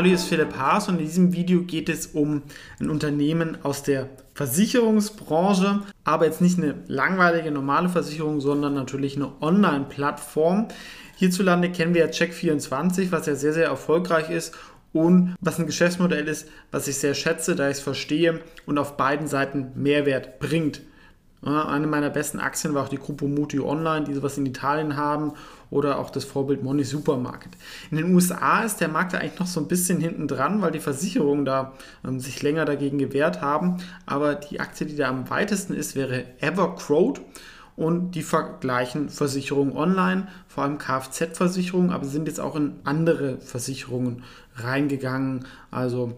Hallo, hier ist Philipp Haas und in diesem Video geht es um ein Unternehmen aus der Versicherungsbranche, aber jetzt nicht eine langweilige normale Versicherung, sondern natürlich eine Online-Plattform. Hierzulande kennen wir ja Check24, was ja sehr, sehr erfolgreich ist und was ein Geschäftsmodell ist, was ich sehr schätze, da ich es verstehe und auf beiden Seiten Mehrwert bringt. Eine meiner besten Aktien war auch die Gruppe Muti Online, die sowas in Italien haben oder auch das Vorbild Money Supermarket. In den USA ist der Markt da eigentlich noch so ein bisschen hinten dran, weil die Versicherungen da ähm, sich länger dagegen gewehrt haben. Aber die Aktie, die da am weitesten ist, wäre EverQuote und die vergleichen Versicherungen online, vor allem Kfz-Versicherungen, aber sind jetzt auch in andere Versicherungen reingegangen. Also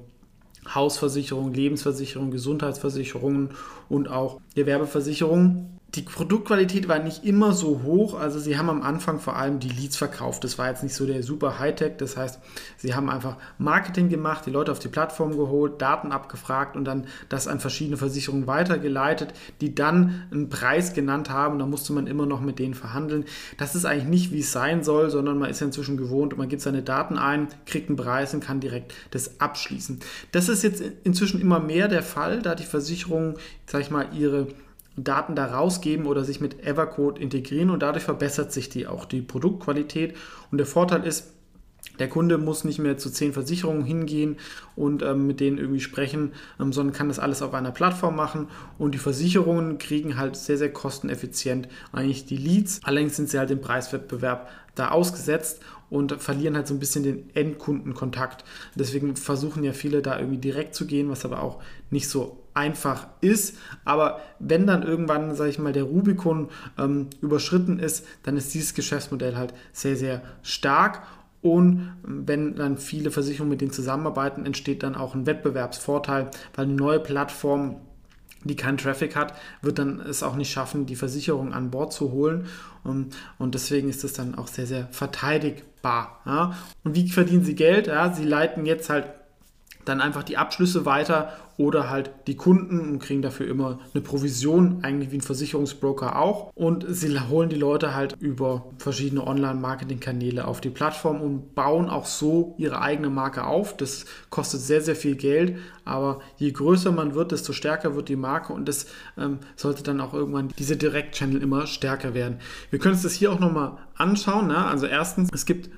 Hausversicherung, Lebensversicherung, Gesundheitsversicherungen und auch Gewerbeversicherungen die Produktqualität war nicht immer so hoch. Also sie haben am Anfang vor allem die Leads verkauft. Das war jetzt nicht so der super Hightech. Das heißt, sie haben einfach Marketing gemacht, die Leute auf die Plattform geholt, Daten abgefragt und dann das an verschiedene Versicherungen weitergeleitet, die dann einen Preis genannt haben. Da musste man immer noch mit denen verhandeln. Das ist eigentlich nicht, wie es sein soll, sondern man ist ja inzwischen gewohnt und man gibt seine Daten ein, kriegt einen Preis und kann direkt das abschließen. Das ist jetzt inzwischen immer mehr der Fall, da die Versicherungen, sag ich mal, ihre Daten da rausgeben oder sich mit Evercode integrieren und dadurch verbessert sich die auch die Produktqualität. Und der Vorteil ist, der Kunde muss nicht mehr zu zehn Versicherungen hingehen und ähm, mit denen irgendwie sprechen, ähm, sondern kann das alles auf einer Plattform machen. Und die Versicherungen kriegen halt sehr, sehr kosteneffizient eigentlich die Leads. Allerdings sind sie halt im Preiswettbewerb da ausgesetzt und verlieren halt so ein bisschen den Endkundenkontakt. Deswegen versuchen ja viele da irgendwie direkt zu gehen, was aber auch nicht so einfach ist. Aber wenn dann irgendwann, sage ich mal, der Rubikon ähm, überschritten ist, dann ist dieses Geschäftsmodell halt sehr, sehr stark. Und wenn dann viele Versicherungen mit denen zusammenarbeiten, entsteht dann auch ein Wettbewerbsvorteil, weil eine neue Plattform die keinen Traffic hat, wird dann es auch nicht schaffen, die Versicherung an Bord zu holen. Und deswegen ist es dann auch sehr, sehr verteidigbar. Und wie verdienen sie Geld? Sie leiten jetzt halt dann einfach die Abschlüsse weiter oder halt die Kunden und kriegen dafür immer eine Provision, eigentlich wie ein Versicherungsbroker auch. Und sie holen die Leute halt über verschiedene Online-Marketing-Kanäle auf die Plattform und bauen auch so ihre eigene Marke auf. Das kostet sehr, sehr viel Geld, aber je größer man wird, desto stärker wird die Marke und das ähm, sollte dann auch irgendwann diese Direct-Channel immer stärker werden. Wir können uns das hier auch nochmal anschauen. Ne? Also erstens, es gibt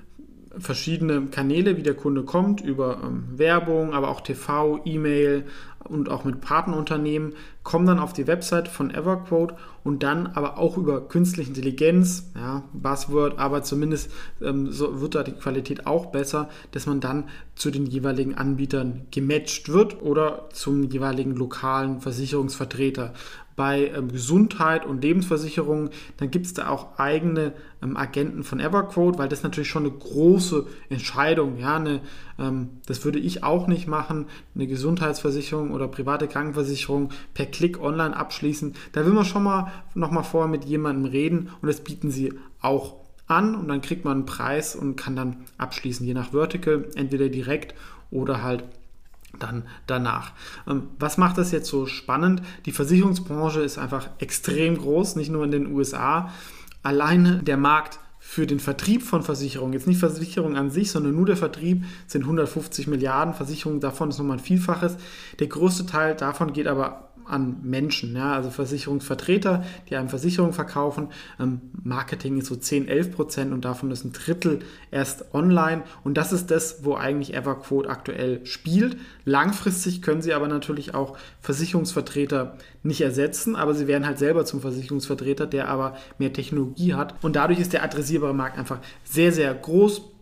verschiedene Kanäle, wie der Kunde kommt, über ähm, Werbung, aber auch TV, E-Mail und auch mit Partnerunternehmen, kommen dann auf die Website von Everquote und dann aber auch über künstliche Intelligenz, ja, Buzzword, aber zumindest ähm, so wird da die Qualität auch besser, dass man dann zu den jeweiligen Anbietern gematcht wird oder zum jeweiligen lokalen Versicherungsvertreter. Bei ähm, Gesundheit und Lebensversicherungen, dann gibt es da auch eigene ähm, Agenten von Everquote, weil das natürlich schon eine große Entscheidung, ja, eine, das würde ich auch nicht machen, eine Gesundheitsversicherung oder private Krankenversicherung per Klick online abschließen. Da will man schon mal noch mal vorher mit jemandem reden und das bieten sie auch an und dann kriegt man einen Preis und kann dann abschließen, je nach Vertical, entweder direkt oder halt dann danach. Ähm, was macht das jetzt so spannend? Die Versicherungsbranche ist einfach extrem groß, nicht nur in den USA. Alleine der Markt für den Vertrieb von Versicherungen, jetzt nicht Versicherungen an sich, sondern nur der Vertrieb, sind 150 Milliarden. Versicherungen davon ist nochmal ein Vielfaches. Der größte Teil davon geht aber an Menschen, ja, also Versicherungsvertreter, die einem Versicherung verkaufen. Ähm, Marketing ist so 10, 11 Prozent und davon ist ein Drittel erst online. Und das ist das, wo eigentlich Everquote aktuell spielt. Langfristig können sie aber natürlich auch Versicherungsvertreter nicht ersetzen, aber sie werden halt selber zum Versicherungsvertreter, der aber mehr Technologie hat. Und dadurch ist der adressierbare Markt einfach sehr, sehr groß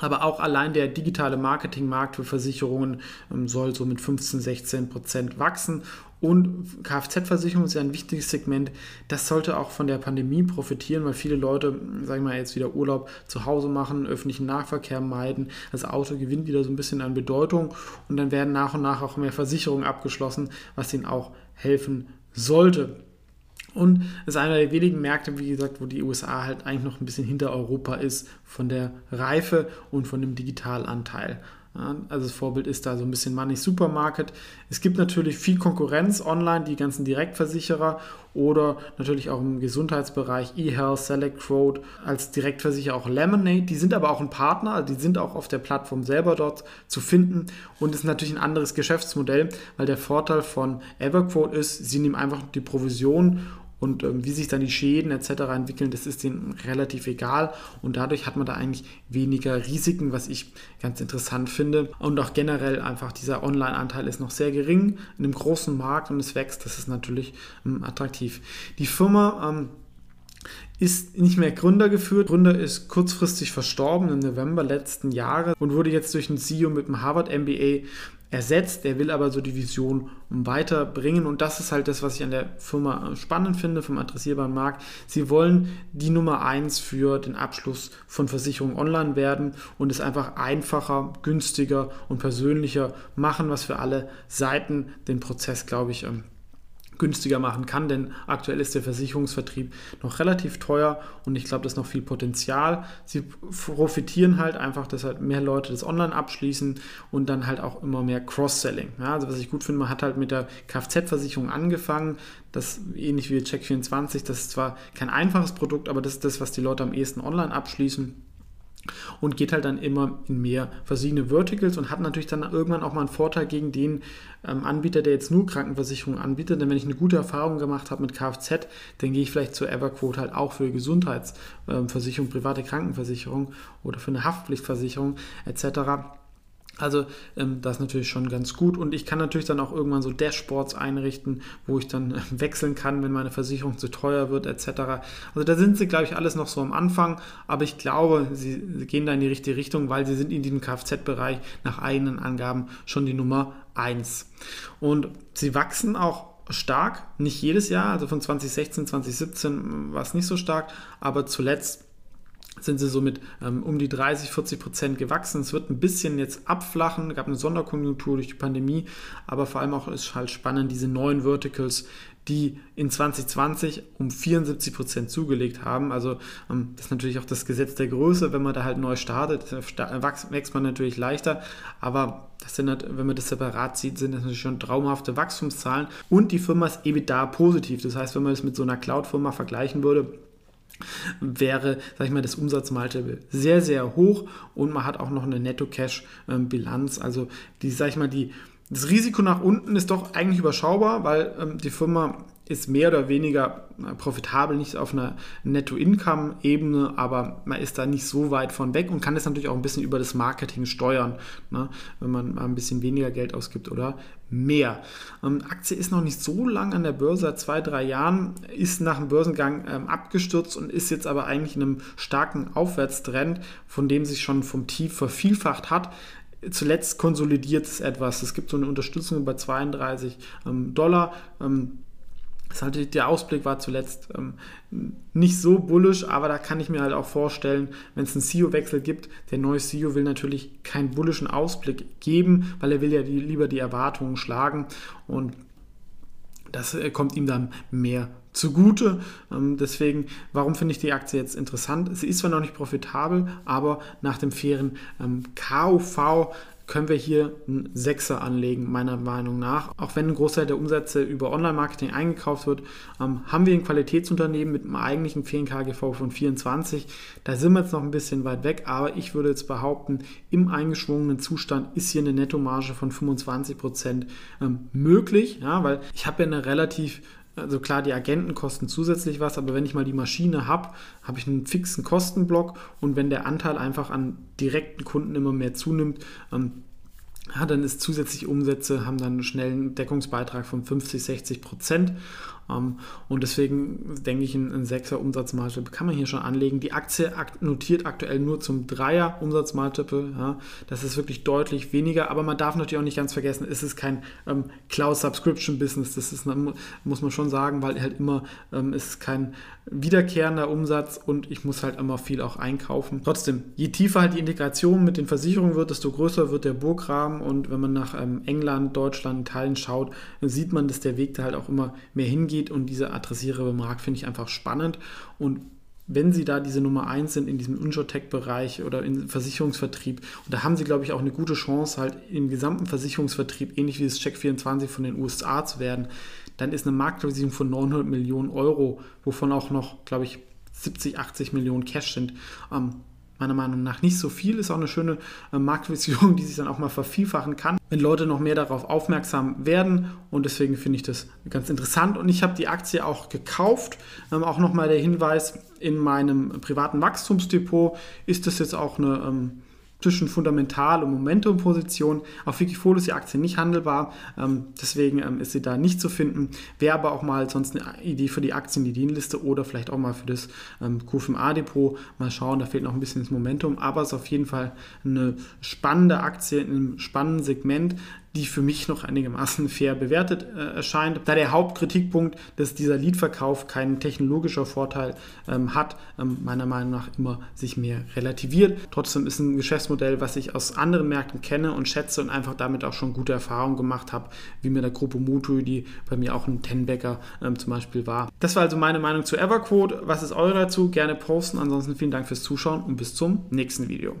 Aber auch allein der digitale Marketingmarkt für Versicherungen ähm, soll so mit 15, 16 Prozent wachsen. Und Kfz-Versicherung ist ja ein wichtiges Segment. Das sollte auch von der Pandemie profitieren, weil viele Leute, sagen wir mal, jetzt wieder Urlaub zu Hause machen, öffentlichen Nahverkehr meiden. Das Auto gewinnt wieder so ein bisschen an Bedeutung und dann werden nach und nach auch mehr Versicherungen abgeschlossen, was ihnen auch helfen sollte. Und es ist einer der wenigen Märkte, wie gesagt, wo die USA halt eigentlich noch ein bisschen hinter Europa ist von der Reife und von dem Digitalanteil. Also das Vorbild ist da so ein bisschen Money Supermarket. Es gibt natürlich viel Konkurrenz online, die ganzen Direktversicherer oder natürlich auch im Gesundheitsbereich eHealth, Select Quote, als Direktversicherer auch Lemonade. Die sind aber auch ein Partner, also die sind auch auf der Plattform selber dort zu finden und ist natürlich ein anderes Geschäftsmodell, weil der Vorteil von EverQuote ist, sie nehmen einfach die Provision und ähm, wie sich dann die Schäden etc. entwickeln, das ist denen relativ egal und dadurch hat man da eigentlich weniger Risiken, was ich ganz interessant finde. Und auch generell einfach dieser Online-Anteil ist noch sehr gering in einem großen Markt und es wächst, das ist natürlich ähm, attraktiv. Die Firma ähm, ist nicht mehr Gründer geführt. Gründer ist kurzfristig verstorben im November letzten Jahres und wurde jetzt durch einen CEO mit dem Harvard MBA ersetzt. Der will aber so die Vision weiterbringen und das ist halt das, was ich an der Firma spannend finde, vom adressierbaren Markt. Sie wollen die Nummer eins für den Abschluss von Versicherungen online werden und es einfach einfacher, günstiger und persönlicher machen, was für alle Seiten den Prozess, glaube ich, ähm, günstiger machen kann, denn aktuell ist der Versicherungsvertrieb noch relativ teuer und ich glaube, da ist noch viel Potenzial. Sie profitieren halt einfach, dass halt mehr Leute das online abschließen und dann halt auch immer mehr Cross-Selling. Ja, also was ich gut finde, man hat halt mit der Kfz-Versicherung angefangen, das ähnlich wie Check24, das ist zwar kein einfaches Produkt, aber das ist das, was die Leute am ehesten online abschließen und geht halt dann immer in mehr verschiedene Verticals und hat natürlich dann irgendwann auch mal einen Vorteil gegen den ähm, Anbieter, der jetzt nur Krankenversicherungen anbietet. Denn wenn ich eine gute Erfahrung gemacht habe mit Kfz, dann gehe ich vielleicht zur Everquote halt auch für Gesundheitsversicherung, ähm, private Krankenversicherung oder für eine Haftpflichtversicherung etc. Also ähm, das ist natürlich schon ganz gut und ich kann natürlich dann auch irgendwann so Dashboards einrichten, wo ich dann äh, wechseln kann, wenn meine Versicherung zu teuer wird etc. Also da sind sie, glaube ich, alles noch so am Anfang, aber ich glaube, sie, sie gehen da in die richtige Richtung, weil sie sind in diesem Kfz-Bereich nach eigenen Angaben schon die Nummer 1. Und sie wachsen auch stark, nicht jedes Jahr, also von 2016, 2017 war es nicht so stark, aber zuletzt sind sie somit ähm, um die 30, 40 Prozent gewachsen. Es wird ein bisschen jetzt abflachen. Gab eine Sonderkonjunktur durch die Pandemie, aber vor allem auch ist halt spannend, diese neuen Verticals, die in 2020 um 74 Prozent zugelegt haben. Also ähm, das ist natürlich auch das Gesetz der Größe. Wenn man da halt neu startet, wächst man natürlich leichter. Aber das sind halt, wenn man das separat sieht, sind das natürlich schon traumhafte Wachstumszahlen. Und die Firma ist EBITDA positiv. Das heißt, wenn man es mit so einer Cloud-Firma vergleichen würde, wäre, sag ich mal, das Umsatzmultiple sehr, sehr hoch und man hat auch noch eine Netto-Cash-Bilanz. Also die, sag ich mal, die, das Risiko nach unten ist doch eigentlich überschaubar, weil ähm, die Firma ist mehr oder weniger profitabel, nicht auf einer Netto-Income-Ebene, aber man ist da nicht so weit von weg und kann das natürlich auch ein bisschen über das Marketing steuern, ne, wenn man ein bisschen weniger Geld ausgibt oder mehr. Ähm, Aktie ist noch nicht so lang an der Börse, seit zwei, drei Jahren, ist nach dem Börsengang ähm, abgestürzt und ist jetzt aber eigentlich in einem starken Aufwärtstrend, von dem sich schon vom Tief vervielfacht hat zuletzt konsolidiert es etwas. Es gibt so eine Unterstützung bei 32 ähm, Dollar. Ähm, halt, der Ausblick war zuletzt ähm, nicht so bullisch, aber da kann ich mir halt auch vorstellen, wenn es einen CEO-Wechsel gibt, der neue CEO will natürlich keinen bullischen Ausblick geben, weil er will ja die, lieber die Erwartungen schlagen und das äh, kommt ihm dann mehr zugute. Ähm, deswegen, warum finde ich die Aktie jetzt interessant? Sie ist zwar noch nicht profitabel, aber nach dem fairen ähm, KUV können wir hier einen Sechser anlegen, meiner Meinung nach. Auch wenn ein Großteil der Umsätze über Online-Marketing eingekauft wird, ähm, haben wir ein Qualitätsunternehmen mit einem eigentlichen fairen KGV von 24. Da sind wir jetzt noch ein bisschen weit weg, aber ich würde jetzt behaupten, im eingeschwungenen Zustand ist hier eine Nettomarge von 25% ähm, möglich, ja, weil ich habe ja eine relativ also klar, die Agenten kosten zusätzlich was, aber wenn ich mal die Maschine habe, habe ich einen fixen Kostenblock und wenn der Anteil einfach an direkten Kunden immer mehr zunimmt, ähm, ja, dann ist zusätzliche Umsätze, haben dann einen schnellen Deckungsbeitrag von 50, 60 Prozent. Ähm, und deswegen denke ich, ein, ein 6er Umsatzmultiple kann man hier schon anlegen. Die Aktie notiert aktuell nur zum 3er Umsatzmultiple. Ja, das ist wirklich deutlich weniger, aber man darf natürlich auch nicht ganz vergessen, es ist kein ähm, Cloud-Subscription-Business. Das ist, muss man schon sagen, weil halt immer ähm, ist kein wiederkehrender Umsatz und ich muss halt immer viel auch einkaufen. Trotzdem, je tiefer halt die Integration mit den Versicherungen wird, desto größer wird der Burgrahmen und wenn man nach ähm, England, Deutschland, Italien schaut, sieht man, dass der Weg da halt auch immer mehr hingeht und dieser adressierbare Markt finde ich einfach spannend. Und wenn sie da diese Nummer 1 sind in diesem Insurtech-Bereich oder im Versicherungsvertrieb, und da haben sie, glaube ich, auch eine gute Chance, halt im gesamten Versicherungsvertrieb, ähnlich wie das Check24 von den USA zu werden, dann ist eine Marktkapitalisierung von 900 Millionen Euro, wovon auch noch, glaube ich, 70, 80 Millionen Cash sind, ähm, meiner Meinung nach nicht so viel. Ist auch eine schöne äh, Marktvision, die sich dann auch mal vervielfachen kann, wenn Leute noch mehr darauf aufmerksam werden. Und deswegen finde ich das ganz interessant. Und ich habe die Aktie auch gekauft. Ähm, auch nochmal der Hinweis, in meinem privaten Wachstumsdepot ist das jetzt auch eine... Ähm, zwischen Fundamental- und Momentum-Position. Auf Wikifolio ist die Aktie nicht handelbar, ähm, deswegen ähm, ist sie da nicht zu finden. Wäre aber auch mal sonst eine Idee für die Aktien, die Dienliste oder vielleicht auch mal für das ähm, QFMA-Depot. Mal schauen, da fehlt noch ein bisschen das Momentum, aber es ist auf jeden Fall eine spannende Aktie in einem spannenden Segment, die für mich noch einigermaßen fair bewertet äh, erscheint. Da der Hauptkritikpunkt, dass dieser Leadverkauf keinen technologischer Vorteil ähm, hat, ähm, meiner Meinung nach immer sich mehr relativiert. Trotzdem ist ein Geschäftsmodell, was ich aus anderen Märkten kenne und schätze und einfach damit auch schon gute Erfahrungen gemacht habe, wie mit der Gruppe Mutu, die bei mir auch ein Tenbacker ähm, zum Beispiel war. Das war also meine Meinung zu Everquote. Was ist eure dazu? Gerne posten. Ansonsten vielen Dank fürs Zuschauen und bis zum nächsten Video.